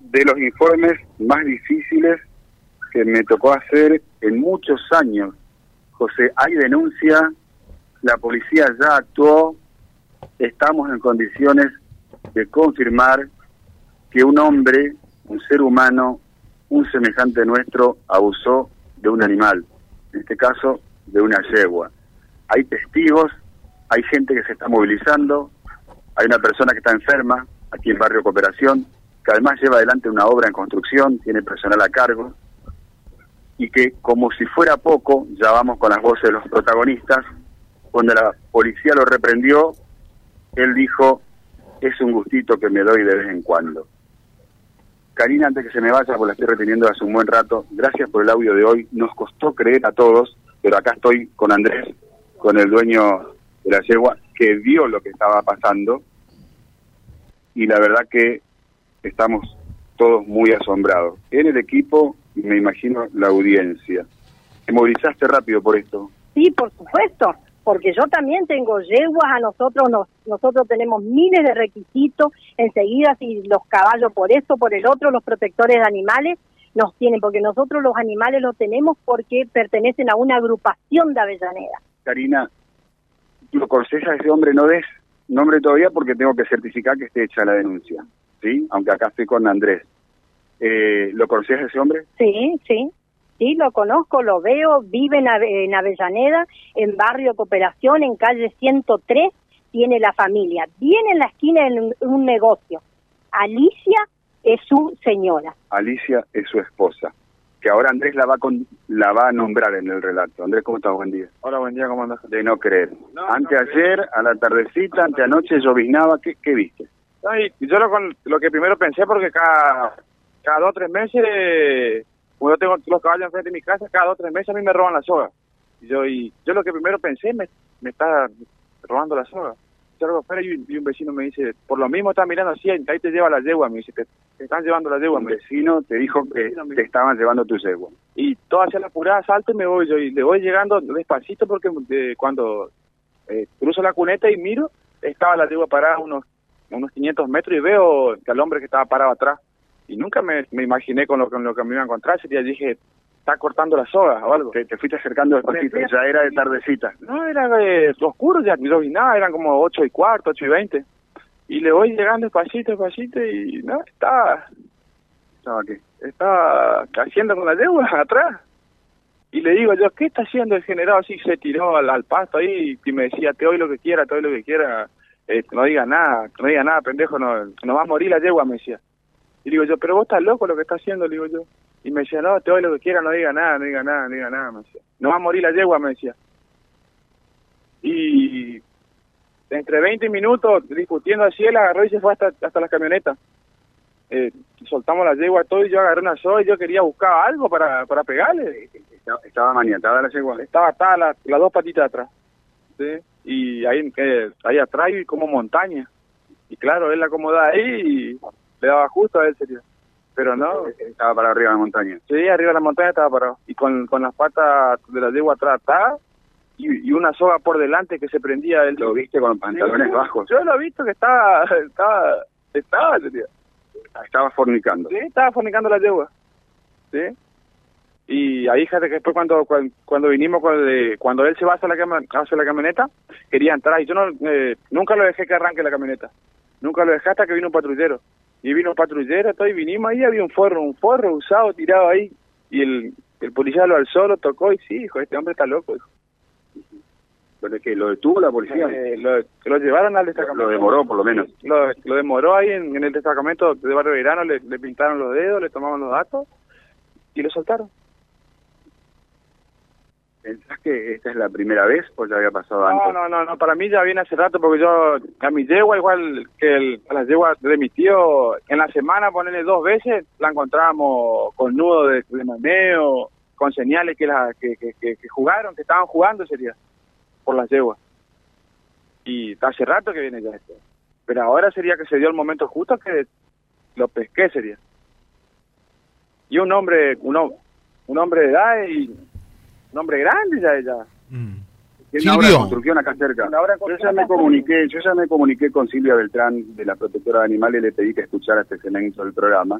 de los informes más difíciles que me tocó hacer en muchos años. José, hay denuncia, la policía ya actuó, estamos en condiciones de confirmar que un hombre, un ser humano, un semejante nuestro, abusó de un animal, en este caso de una yegua. Hay testigos, hay gente que se está movilizando, hay una persona que está enferma aquí en Barrio Cooperación, que además lleva adelante una obra en construcción, tiene personal a cargo, y que como si fuera poco, ya vamos con las voces de los protagonistas, cuando la policía lo reprendió, él dijo, es un gustito que me doy de vez en cuando. Karina, antes que se me vaya, porque la estoy reteniendo hace un buen rato, gracias por el audio de hoy. Nos costó creer a todos, pero acá estoy con Andrés, con el dueño de la yegua, que vio lo que estaba pasando. Y la verdad que estamos todos muy asombrados. En el equipo, me imagino, la audiencia. ¿Te movilizaste rápido por esto? Sí, por supuesto porque yo también tengo yeguas, a nosotros nos, nosotros tenemos miles de requisitos, enseguida si los caballos por esto, por el otro, los protectores de animales nos tienen, porque nosotros los animales los tenemos porque pertenecen a una agrupación de Avellaneda. Karina, lo conseja a ese hombre no des nombre todavía porque tengo que certificar que esté hecha la denuncia, ¿sí? Aunque acá estoy con Andrés. Eh, ¿Lo conoces a ese hombre? Sí, sí. Sí, lo conozco, lo veo, vive en, Avellaneda, en barrio Cooperación, en calle 103, tiene la familia. Viene en la esquina de un negocio. Alicia es su señora. Alicia es su esposa, que ahora Andrés la va con, la va a nombrar en el relato. Andrés, ¿cómo estás? Buen día. Hola, buen día, ¿cómo andas? De no creer. Anteayer, a la tardecita, anteanoche lloviznaba, ¿qué, qué viste? Yo lo, lo que primero pensé, porque cada, cada dos o tres meses como yo tengo los caballos enfrente de mi casa, cada dos o tres meses a mí me roban la soga. Y yo, y yo lo que primero pensé, me, me está robando la soga. Salgo afuera y, y, un vecino me dice, por lo mismo está mirando así, ahí te lleva la yegua, me dice, te, están llevando la yegua. Un vecino te dijo que te estaban llevando tu yegua. Y todo hacia la apurada, salto y me voy yo, y le voy llegando despacito porque eh, cuando eh, cruzo la cuneta y miro, estaba la yegua parada unos, unos 500 metros y veo que al hombre que estaba parado atrás y nunca me, imaginé con lo, con lo que me iba a encontrar. Ese día dije, está cortando las sogas o algo. Te, te fuiste acercando despacito, ya era de tardecita. No, era de oscuro, ya no vi nada, eran como ocho y cuarto, ocho y veinte. Y le voy llegando despacito, despacito y no, estaba... ¿Estaba qué? Estaba haciendo con la yegua atrás. Y le digo yo, ¿qué está haciendo el general? Así se tiró al, pasto ahí y me decía, te doy lo que quiera, te doy lo que quiera. Eh, no diga nada, no diga nada, pendejo, no, no va a morir la yegua, me decía. Y digo yo, pero vos estás loco lo que estás haciendo, le digo yo. Y me decía, no, te doy lo que quiera, no diga nada, no diga nada, no diga nada, me decía. No va a morir la yegua, me decía. Y entre 20 minutos discutiendo así, él agarró y se fue hasta, hasta la camioneta. Eh, soltamos la yegua todo y yo agarré una soga y yo quería buscar algo para, para pegarle. Estaba, maniatada la yegua. Estaba atada las dos patitas atrás. ¿sí? Y ahí, eh, ahí atrás y como montaña. Y claro, él la acomodaba ahí y le daba justo a él sería. Pero no. Estaba para arriba de la montaña. Sí, arriba de la montaña estaba parado. Y con, con las patas de la yegua atrás y, y, una soga por delante que se prendía. Él. ¿Lo viste con pantalones bajos? Yo lo he visto que estaba. Estaba. Estaba, sería. Estaba fornicando. Sí, estaba fornicando la yegua. Sí. Y ahí, fíjate que después cuando, cuando, vinimos, cuando, cuando él se va hacia la, hacia la camioneta, quería entrar y yo no, eh, nunca lo dejé que arranque la camioneta. Nunca lo dejé hasta que vino un patrullero y vino un patrullero, todo, y vinimos ahí, había un forro, un forro usado tirado ahí, y el, el policía lo alzó, lo tocó, y sí, hijo, este hombre está loco, hijo. ¿Pero que lo detuvo la policía? Eh, lo, lo, llevaron al destacamento. Lo demoró, por lo menos. Lo, lo demoró ahí en, en, el destacamento de Barrio Verano, le, le pintaron los dedos, le tomaban los datos, y lo soltaron. ¿Pensás que esta es la primera vez o ya había pasado antes? No, no, no, para mí ya viene hace rato porque yo, a mi yegua, igual que el, a las yeguas de mi tío, en la semana ponerle dos veces, la encontrábamos con nudo de, de maneo, con señales que, la, que, que, que, jugaron, que estaban jugando ese día, por las yeguas. Y hace rato que viene ya esto. Pero ahora sería que se dio el momento justo que lo pesqué sería. Y un hombre, un, un hombre de edad y un hombre grande ya ella. Mm. Una construcción acá cerca. Yo ya me comuniqué, yo ya me comuniqué con Silvia Beltrán de la protectora de animales y le pedí que escuchara este segmento del programa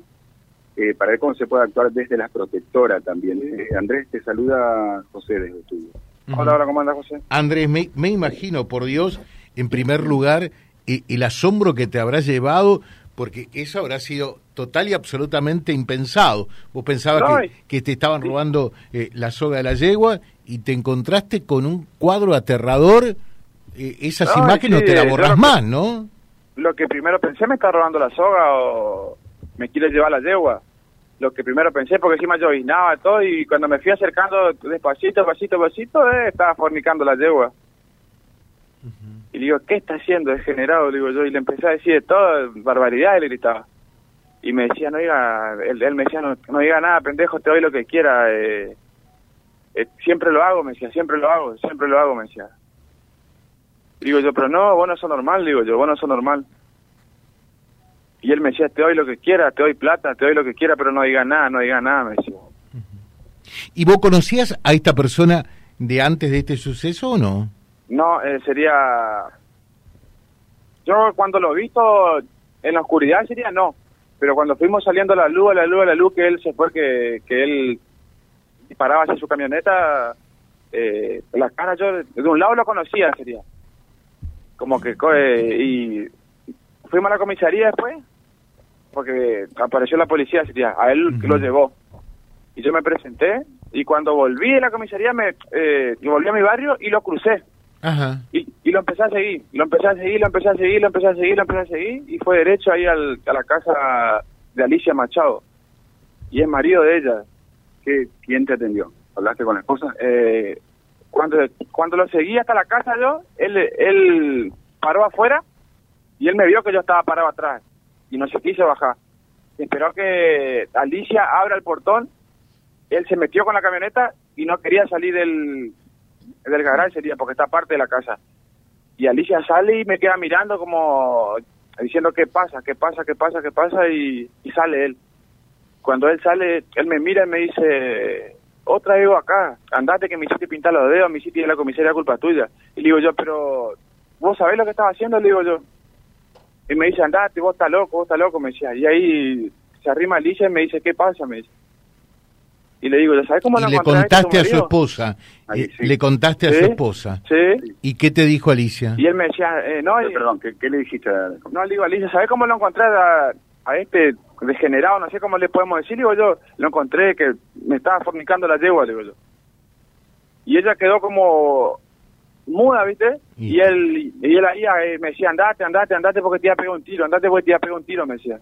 eh, para ver cómo se puede actuar desde la protectora también. Eh, Andrés, te saluda José desde tuyo. Hola, hola, ¿cómo andas, José? Andrés, me, me imagino, por Dios, en primer lugar, eh, el asombro que te habrá llevado, porque eso habrá sido total y absolutamente impensado. Vos pensabas No, que, te estaban robando eh, la soga de la yegua y te encontraste con un cuadro aterrador. eh, esas No, imágenes sí, no te la borras que- más, ¿no? Lo que primero pensé, me está robando la soga o me quiere llevar la yegua. Lo que primero pensé, porque encima yo orinaba todo y cuando me fui acercando despacito, pasito, pasito, eh, estaba fornicando la yegua. Y le digo, ¿qué está haciendo degenerado? Le digo yo, y le empecé a decir de todo, barbaridad, y le gritaba. Y me decía, no diga, él, él me decía, no, no diga nada, pendejo, te doy lo que quiera. eh, eh, siempre lo hago, me decía, siempre lo hago, siempre lo hago, me decía. Digo yo, pero no, vos no sos normal, digo yo, vos no sos normal. Y él me decía, te doy lo que quiera, te doy plata, te doy lo que quiera, pero no digas nada, no digas nada, me decía. ¿Y vos conocías a esta persona de antes de este suceso o no? No, eh, sería... Yo cuando lo he visto en la oscuridad sería no, pero cuando fuimos saliendo a la luz, a la luz, a la luz, que él se fue, que, que él disparaba hacia su camioneta, eh, la cara yo de un lado lo conocía sería. Como que... eh, y fuimos a la comisaría después, porque apareció la policía sería, a él Ujú. lo llevó. Y yo me presenté, y cuando volví de la comisaría, me eh, volví a mi barrio y lo crucé. Y, y lo empecé a seguir, lo empecé a seguir, lo empecé a seguir, lo empecé a seguir, lo empecé a seguir y fue derecho ahí al- a la casa de Alicia Machado. Y es marido de ella. ¿Qué, ¿Quién te atendió? ¿Hablaste con la esposa? Eh, cuando, cuando lo seguí hasta la casa yo, él, él paró afuera y él me vio que yo estaba parado atrás y no se quiso bajar. Esperó que Alicia abra el portón, él se metió con la camioneta y no quería salir del, del garage sería porque está parte de la casa. Y Alicia sale y me queda mirando como diciendo qué pasa, qué pasa, qué pasa, qué pasa y, sale él. Cuando él sale, él me mira y me dice, otra vez acá, andate que me hiciste pintar los dedos, me hiciste ir la comisaría, culpa tuya. Y le digo yo, pero vos sabés lo que estaba haciendo, le digo yo. Y me dice, andate, vos estás loco, vos estás loco, me decía. Y ahí se arrima Alicia y me dice, ¿qué pasa? Me dice. Y le digo, ¿ya sabes cómo Y lo le encontré contaste a su marido?" esposa. Ahí eh, sí. Le contaste a su esposa. Sí. ¿Y qué te dijo Alicia? Y él me decía, eh, no, Eh, y- Perdón, ¿qué, qué le dijiste? a- no, le digo, Alicia, ¿sabes cómo lo encontré a, a este degenerado? No sé cómo le podemos decir. Digo yo, lo encontré que me estaba fornicando la yegua, le digo yo. Y ella quedó como muda, ¿viste? Y- Y él y él ahí eh, me decía, andate, andate, andate porque te iba a pegar un tiro, andate porque te iba a pegar un tiro, me decía.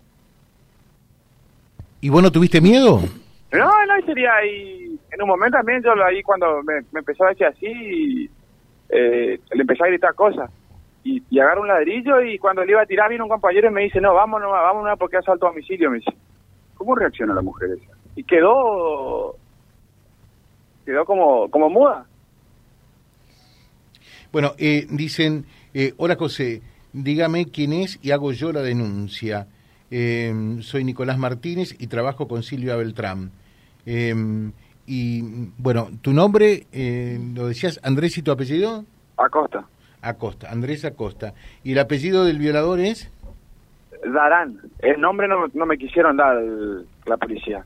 ¿Y vos no tuviste miedo? No, no, sería ahí. En un momento también yo ahí cuando me, me empezó a decir así, eh, le empecé a gritar cosas. Y, y agarro un ladrillo y cuando le iba a tirar viene un compañero y me dice, no, vámonos, vámonos porque asalto a domicilio, me dice. ¿Cómo reacciona la mujer esa? Y quedó, quedó como, como muda. Bueno, eh, dicen, eh, hola José, dígame quién es y hago yo la denuncia. Eh, soy Nicolás Martínez y trabajo con Silvia Beltrán. Eh, y bueno, tu nombre, eh, lo decías, Andrés y tu apellido? Acosta. Acosta, Andrés Acosta. ¿Y el apellido del violador es? Darán. El nombre no, no me quisieron dar el- la policía.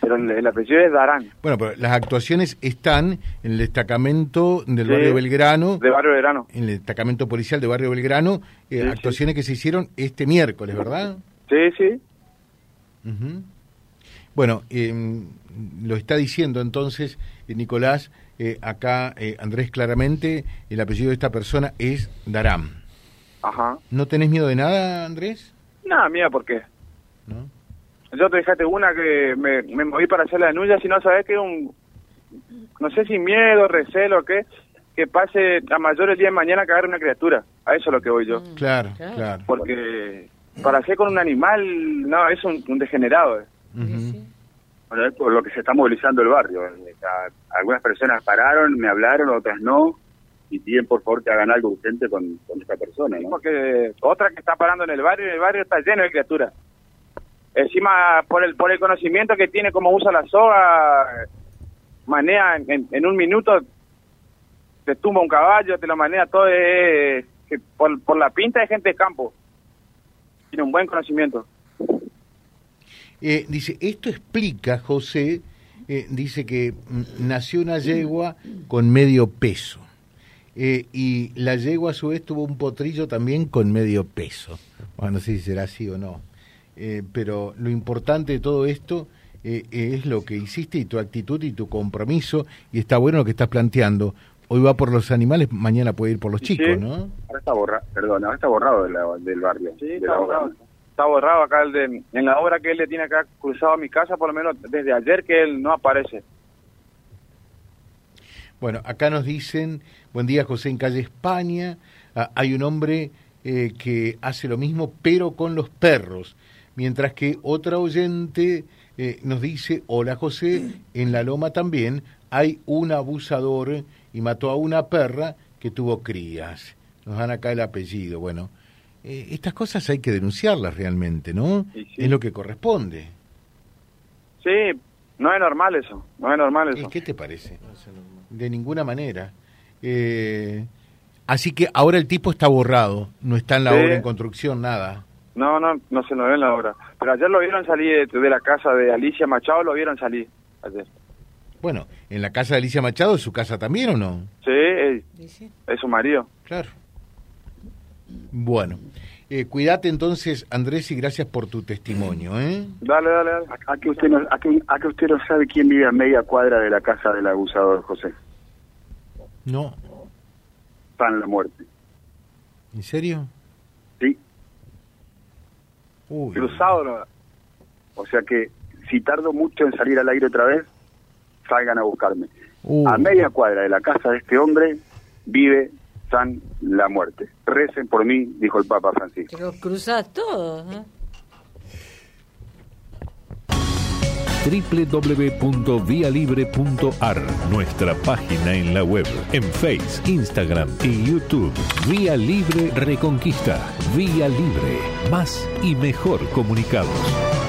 Pero el, el apellido es Darán, Bueno, pero las actuaciones están en el destacamento del Sí. barrio Belgrano, de Barrio Verano. en el destacamento policial de barrio Belgrano, eh, Sí, actuaciones que se hicieron este miércoles, ¿verdad? Sí, sí. Ujú. Bueno, eh, lo está diciendo entonces eh, Nicolás, eh, acá eh, Andrés claramente, el apellido de esta persona es Daram. Ajá. ¿No tenés miedo de nada, Andrés? Nada, mía, ¿por qué? ¿No? Yo te dejaste una que me, me moví para hacer la denuncia, si no sabes que un, no sé si miedo, recelo o qué, que pase a mayor el día de mañana que agarre una criatura. A eso es lo que voy yo. Claro, Claro. claro. Porque para hacer con un animal, no, es un, un degenerado. eh. Bueno, es por lo que se está movilizando el barrio. Eh, Algunas personas pararon, me hablaron, otras no, y piden por favor que hagan algo urgente con, con esta persona. ¿no? Porque otra que está parando en el barrio, el barrio está lleno de criaturas. Encima, por el por el conocimiento que tiene, cómo usa la soga, manea en, en- en un minuto, te tumba un caballo, te lo manea todo, eh, que por, por la pinta de gente de campo. Tiene un buen conocimiento. Eh, dice, esto explica, José, eh, dice que mm, nació una yegua con medio peso. Eh, y la yegua a su vez tuvo un potrillo también con medio peso. Bueno, no sé si será así o no. pero lo importante de todo esto es lo que hiciste y tu actitud y tu compromiso. Y está bueno lo que estás planteando. Hoy va por los animales, mañana puede ir por los chicos, ¿no? Ahora está borrado, perdón, ahora está borrado del barrio. Sí, está borrado está borrado acá el de, en la obra que él le tiene acá cruzado a mi casa, por lo menos desde ayer que él no aparece. Bueno, acá nos dicen, buen día José en calle España, ah, hay un hombre eh, que hace lo mismo pero con los perros, mientras que otra oyente eh, nos dice, hola José, en la loma también hay un abusador y mató a una perra que tuvo crías. Nos dan acá el apellido, bueno. Eh, estas cosas hay que denunciarlas realmente, ¿no? Es lo que corresponde. Sí, no es normal eso, no es normal eso. ¿Qué te parece? de ninguna manera. Eh, así que ahora el tipo está borrado, no está en la obra en construcción, nada. No, no, no se lo ve en la obra. Pero ayer lo vieron salir de, la casa de Alicia Machado, lo vieron salir ayer. Bueno, ¿en la casa de Alicia Machado es su casa también o no? Sí, es su marido. Claro. Bueno, eh, cuídate entonces, Andrés, y gracias por tu testimonio. ¿eh? Dale, dale, dale. A, que usted no, a, que, usted no sabe quién vive a media cuadra de la casa del abusador, José. No. Está la muerte. ¿En serio? Sí. Uy. Cruzado. O sea que si tardo mucho en salir al aire otra vez, salgan a buscarme. A media cuadra de la casa de este hombre vive San la muerte. Recen por mí, dijo el Papa Francisco. Pero cruzás todo, ¿eh? www.vialibre.ar, nuestra página en la web, en Face, Instagram y YouTube. Vía Libre Reconquista. Vía Libre. Más y mejor comunicados.